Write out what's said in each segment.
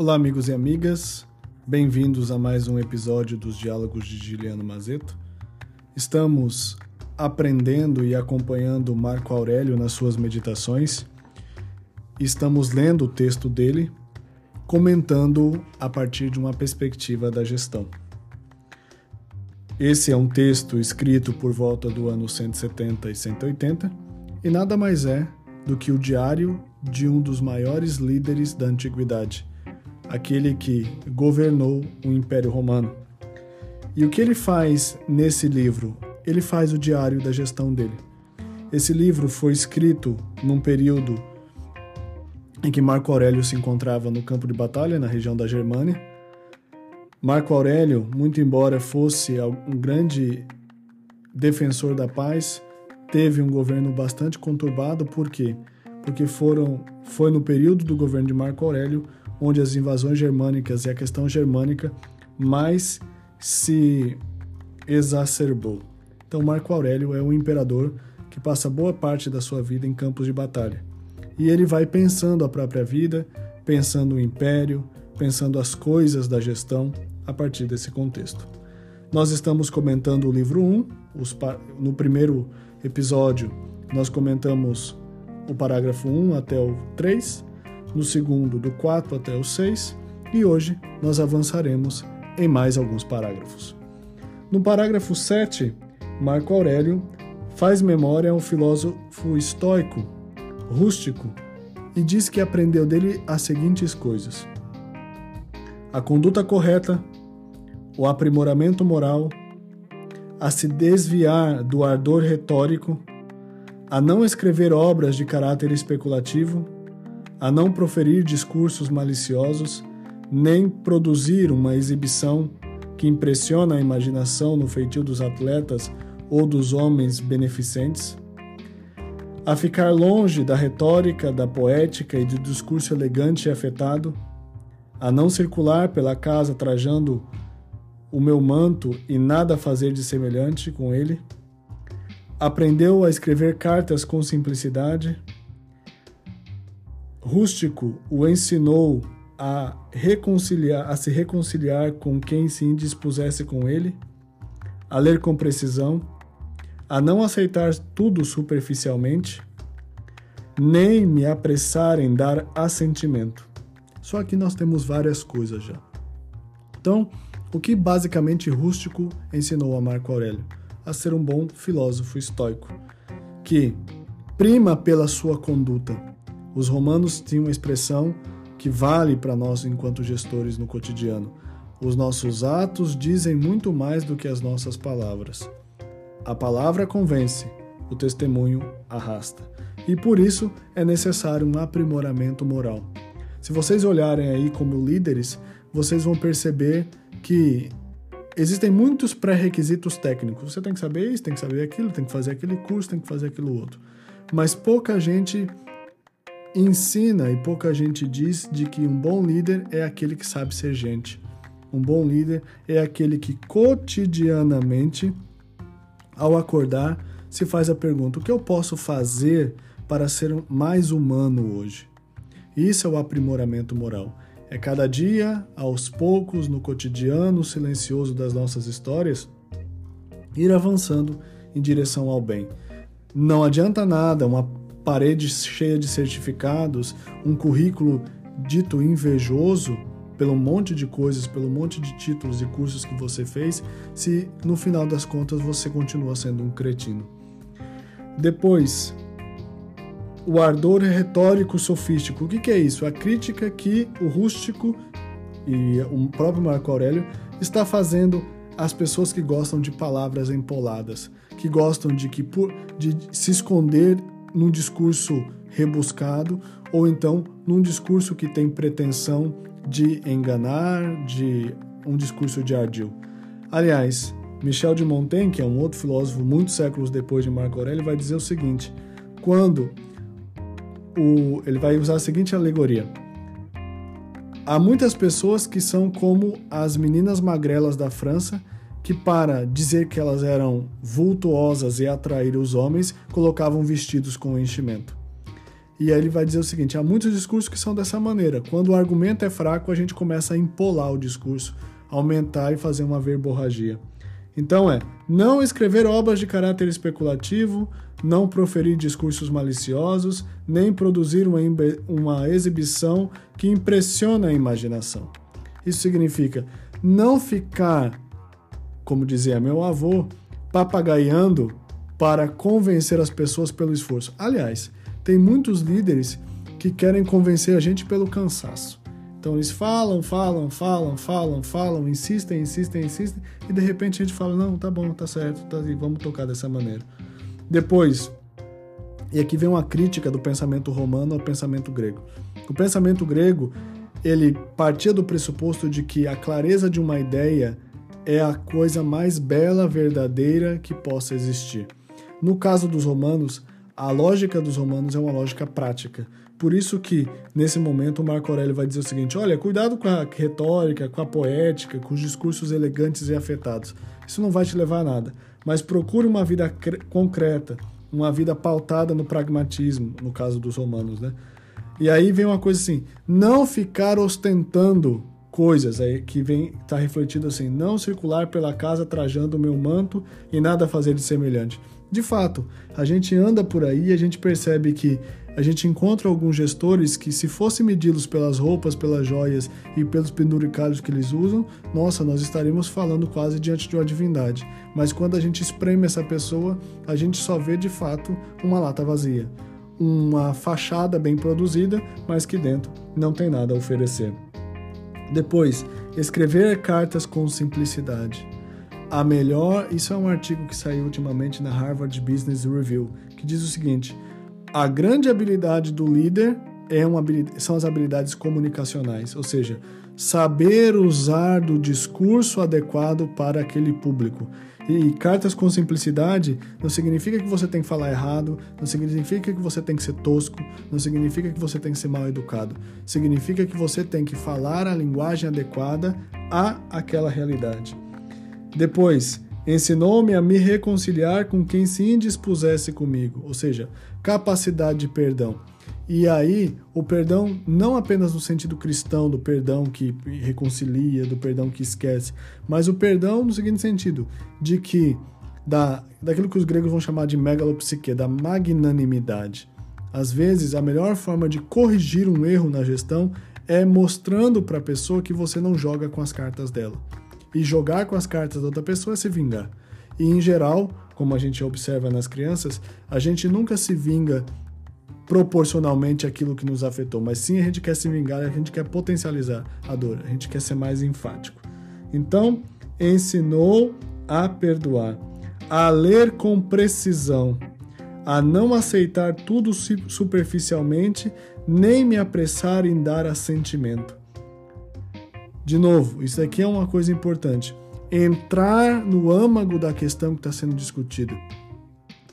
Olá, amigos e amigas. Bem-vindos a mais um episódio dos Diálogos de Giliano Mazeto. Estamos aprendendo e acompanhando Marco Aurélio nas suas meditações. Estamos lendo o texto dele, comentando a partir de uma perspectiva da gestão. Esse é um texto escrito por volta do ano 170 e 180 e nada mais é do que o diário de um dos maiores líderes da antiguidade, aquele que governou o Império Romano. E o que ele faz nesse livro? Ele faz o diário da gestão dele. Esse livro foi escrito num período em que Marco Aurélio se encontrava no campo de batalha, na região da Germânia, Marco Aurélio, muito embora fosse um grande defensor da paz, teve um governo bastante conturbado, por quê? Porque foram, foi no período do governo de Marco Aurélio onde as invasões germânicas e a questão germânica mais se exacerbou. Então, Marco Aurélio é um imperador que passa boa parte da sua vida em campos de batalha. E ele vai pensando a própria vida, pensando o império, pensando as coisas da gestão, a partir desse contexto. Nós estamos comentando o livro 1, os, no primeiro episódio nós comentamos o parágrafo 1 até o 3, no segundo do 4 até o 6 e hoje nós avançaremos em mais alguns parágrafos. No parágrafo 7, Marco Aurélio faz memória ao filósofo estoico, rústico, e diz que aprendeu dele as seguintes coisas: a conduta correta, o aprimoramento moral, a se desviar do ardor retórico, a não escrever obras de caráter especulativo, a não proferir discursos maliciosos, nem produzir uma exibição que impressiona a imaginação no feitio dos atletas ou dos homens beneficentes, a ficar longe da retórica, da poética e do discurso elegante e afetado, a não circular pela casa trajando o meu manto e nada fazer de semelhante com ele. Aprendeu a escrever cartas com simplicidade. Rústico o ensinou a reconciliar, a se reconciliar com quem se indispusesse com ele, a ler com precisão, a não aceitar tudo superficialmente, nem me apressar em dar assentimento. Só que nós temos várias coisas já. Então, o que basicamente Rústico ensinou a Marco Aurélio? A ser um bom filósofo estoico, que prima pela sua conduta. Os romanos tinham uma expressão que vale para nós enquanto gestores no cotidiano. Os nossos atos dizem muito mais do que as nossas palavras. A palavra convence, o testemunho arrasta. E por isso é necessário um aprimoramento moral. Se vocês olharem aí como líderes, vocês vão perceber que existem muitos pré-requisitos técnicos. Você tem que saber isso, tem que saber aquilo, tem que fazer aquele curso, tem que fazer aquilo outro. Mas pouca gente ensina e pouca gente diz de que um bom líder é aquele que sabe ser gente. Um bom líder é aquele que cotidianamente, ao acordar, se faz a pergunta: o que eu posso fazer para ser mais humano hoje? Isso é o aprimoramento moral. É cada dia, aos poucos, no cotidiano silencioso das nossas histórias, ir avançando em direção ao bem. Não adianta nada uma parede cheia de certificados, um currículo dito invejoso pelo monte de coisas, pelo monte de títulos e cursos que você fez, se no final das contas você continua sendo um cretino. Depois, o ardor retórico sofístico. O que, que é isso? A crítica que o rústico e o próprio Marco Aurélio está fazendo às pessoas que gostam de palavras empoladas, que gostam de, que, de se esconder num discurso rebuscado ou então num discurso que tem pretensão de enganar, de um discurso de ardil. Aliás, Michel de Montaigne, que é um outro filósofo muitos séculos depois de Marco Aurélio, vai dizer o seguinte: quando o, ele vai usar a seguinte alegoria. Há muitas pessoas que são como as meninas magrelas da França, que para dizer que elas eram vultuosas e atrair os homens, colocavam vestidos com enchimento. E aí ele vai dizer o seguinte: há muitos discursos que são dessa maneira. Quando o argumento é fraco, a gente começa a empolar o discurso, aumentar e fazer uma verborragia. Então é não escrever obras de caráter especulativo, não proferir discursos maliciosos, nem produzir uma, uma exibição que impressiona a imaginação. Isso significa não ficar, como dizia meu avô, papagaiando para convencer as pessoas pelo esforço. Aliás, tem muitos líderes que querem convencer a gente pelo cansaço. Então eles falam, falam, falam, falam, falam, insistem, insistem, insistem, e de repente a gente fala: não, tá bom, tá certo, tá, vamos tocar dessa maneira. Depois, e aqui vem uma crítica do pensamento romano ao pensamento grego. O pensamento grego ele partia do pressuposto de que a clareza de uma ideia é a coisa mais bela, verdadeira que possa existir. No caso dos romanos, a lógica dos romanos é uma lógica prática. Por isso que, nesse momento, o Marco Aurélio vai dizer o seguinte: olha, cuidado com a retórica, com a poética, com os discursos elegantes e afetados. Isso não vai te levar a nada. Mas procure uma vida concreta, uma vida pautada no pragmatismo, no caso dos romanos, né? E aí vem uma coisa assim: não ficar ostentando coisas aí que vem tá refletido assim, não circular pela casa trajando o meu manto e nada fazer de semelhante. De fato, a gente anda por aí a gente percebe que a gente encontra alguns gestores que, se fosse medi-los pelas roupas, pelas joias e pelos penduricalhos que eles usam, nossa, nós estaríamos falando quase diante de uma divindade. Mas quando a gente espreme essa pessoa, a gente só vê de fato uma lata vazia. Uma fachada bem produzida, mas que dentro não tem nada a oferecer. Depois, escrever cartas com simplicidade a melhor. Isso é um artigo que saiu ultimamente na Harvard Business Review, que diz o seguinte: a grande habilidade do líder é uma são as habilidades comunicacionais, ou seja, saber usar do discurso adequado para aquele público. E cartas com simplicidade não significa que você tem que falar errado, não significa que você tem que ser tosco, não significa que você tem que ser mal educado. Significa que você tem que falar a linguagem adequada a aquela realidade. Depois, ensinou-me a me reconciliar com quem se indispusesse comigo, ou seja, capacidade de perdão. E aí, o perdão não apenas no sentido cristão, do perdão que reconcilia, do perdão que esquece, mas o perdão no seguinte sentido, de que da, daquilo que os gregos vão chamar de megalopsique, da magnanimidade. Às vezes, a melhor forma de corrigir um erro na gestão é mostrando para a pessoa que você não joga com as cartas dela. E jogar com as cartas da outra pessoa é se vingar. E em geral, como a gente observa nas crianças, a gente nunca se vinga proporcionalmente àquilo que nos afetou, mas sim a gente quer se vingar, a gente quer potencializar a dor, a gente quer ser mais enfático. Então, ensinou a perdoar, a ler com precisão, a não aceitar tudo superficialmente, nem me apressar em dar assentimento. De novo, isso aqui é uma coisa importante. Entrar no âmago da questão que está sendo discutida.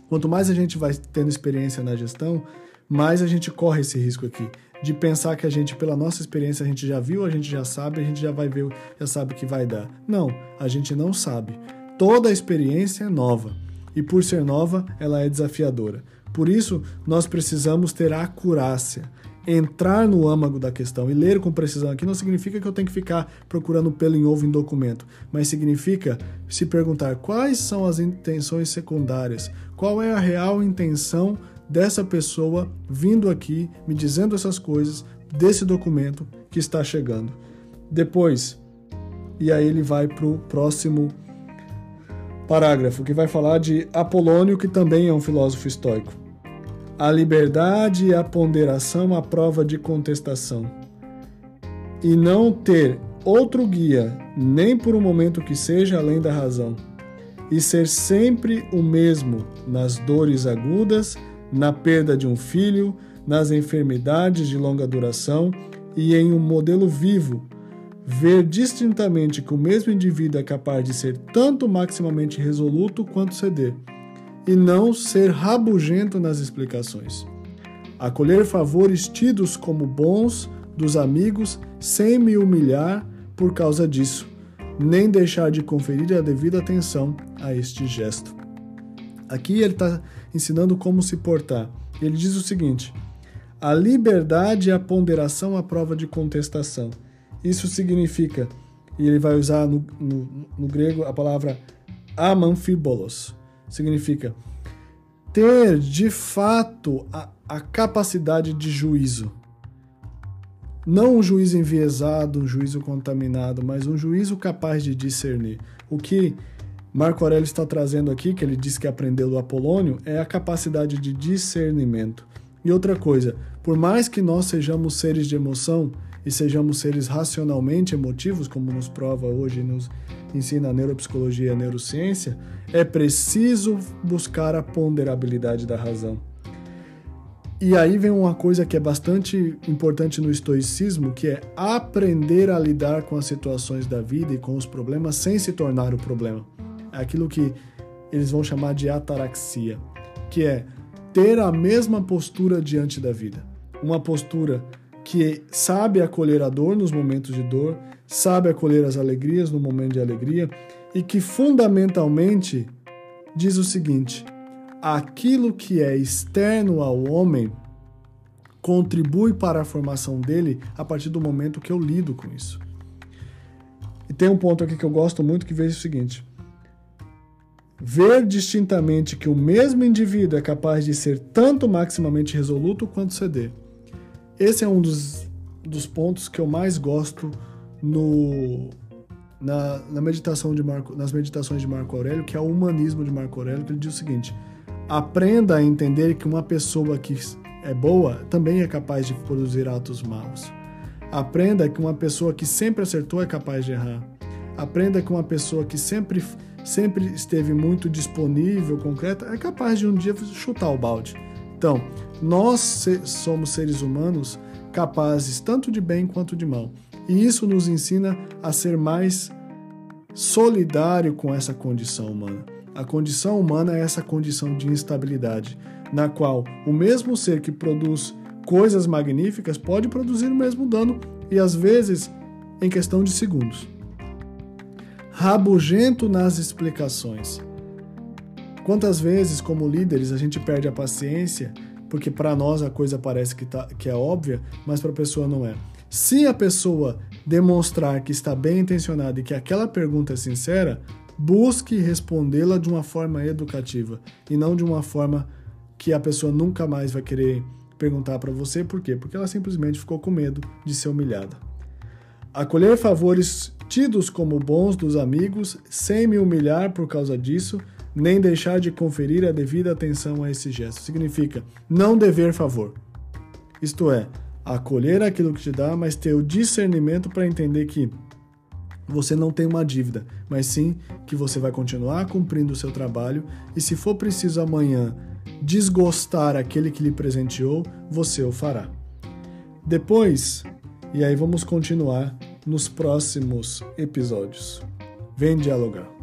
Quanto mais a gente vai tendo experiência na gestão, mais a gente corre esse risco aqui de pensar que a gente, pela nossa experiência, a gente já viu, a gente já sabe, a gente já vai ver, já sabe o que vai dar. Não, a gente não sabe. Toda experiência é nova e, por ser nova, ela é desafiadora. Por isso, nós precisamos ter a acurácia, entrar no âmago da questão e ler com precisão aqui não significa que eu tenho que ficar procurando pelo em ovo em documento, mas significa se perguntar quais são as intenções secundárias, qual é a real intenção dessa pessoa vindo aqui me dizendo essas coisas desse documento que está chegando. Depois, e aí ele vai para o próximo parágrafo, que vai falar de Apolônio, que também é um filósofo estoico. A liberdade e a ponderação à prova de contestação. E não ter outro guia, nem por um momento que seja além da razão. E ser sempre o mesmo nas dores agudas, na perda de um filho, nas enfermidades de longa duração e em um modelo vivo. Ver distintamente que o mesmo indivíduo é capaz de ser tanto maximamente resoluto quanto ceder e não ser rabugento nas explicações. Acolher favores tidos como bons dos amigos sem me humilhar por causa disso, nem deixar de conferir a devida atenção a este gesto. Aqui ele está ensinando como se portar. Ele diz o seguinte: a liberdade e a ponderação à prova de contestação. Isso significa, e ele vai usar no, no, no grego a palavra amanfibolos, significa ter de fato a, a capacidade de juízo. Não um juízo enviesado, um juízo contaminado, mas um juízo capaz de discernir. O que Marco Aurélio está trazendo aqui, que ele diz que aprendeu do Apolônio, é a capacidade de discernimento. E outra coisa, por mais que nós sejamos seres de emoção e sejamos seres racionalmente emotivos, como nos prova hoje e nos ensina a neuropsicologia e a neurociência, é preciso buscar a ponderabilidade da razão. E aí vem uma coisa que é bastante importante no estoicismo, que é aprender a lidar com as situações da vida e com os problemas sem se tornar o problema. É aquilo que eles vão chamar de ataraxia, que é ter a mesma postura diante da vida. Uma postura que sabe acolher a dor nos momentos de dor, sabe acolher as alegrias no momento de alegria e que fundamentalmente diz o seguinte: aquilo que é externo ao homem contribui para a formação dele a partir do momento que eu lido com isso. E tem um ponto aqui que eu gosto muito que vejo o seguinte: ver distintamente que o mesmo indivíduo é capaz de ser tanto maximamente resoluto quanto ceder. Esse é um dos, dos pontos que eu mais gosto no na, na meditação de Marco, nas meditações de Marco Aurélio, que é o humanismo de Marco Aurélio, que ele diz o seguinte: aprenda a entender que uma pessoa que é boa também é capaz de produzir atos maus. Aprenda que uma pessoa que sempre acertou é capaz de errar. Aprenda que uma pessoa que sempre, sempre esteve muito disponível, concreta, é capaz de um dia chutar o balde. Então, nós somos seres humanos capazes tanto de bem quanto de mal. E isso nos ensina a ser mais solidário com essa condição humana. A condição humana é essa condição de instabilidade, na qual o mesmo ser que produz coisas magníficas pode produzir o mesmo dano e às vezes em questão de segundos. Rabugento nas explicações. Quantas vezes, como líderes, a gente perde a paciência porque para nós a coisa parece que, tá, que é óbvia, mas para a pessoa não é. Se a pessoa demonstrar que está bem intencionada e que aquela pergunta é sincera, busque respondê-la de uma forma educativa e não de uma forma que a pessoa nunca mais vai querer perguntar para você. Por quê? Porque ela simplesmente ficou com medo de ser humilhada. Acolher favores tidos como bons dos amigos sem me humilhar por causa disso, nem deixar de conferir a devida atenção a esse gesto. Significa não dever favor. Isto é, acolher aquilo que te dá, mas ter o discernimento para entender que você não tem uma dívida, mas sim que você vai continuar cumprindo o seu trabalho e se for preciso amanhã desgostar aquele que lhe presenteou, você o fará. Depois, e aí vamos continuar nos próximos episódios. Vem dialogar.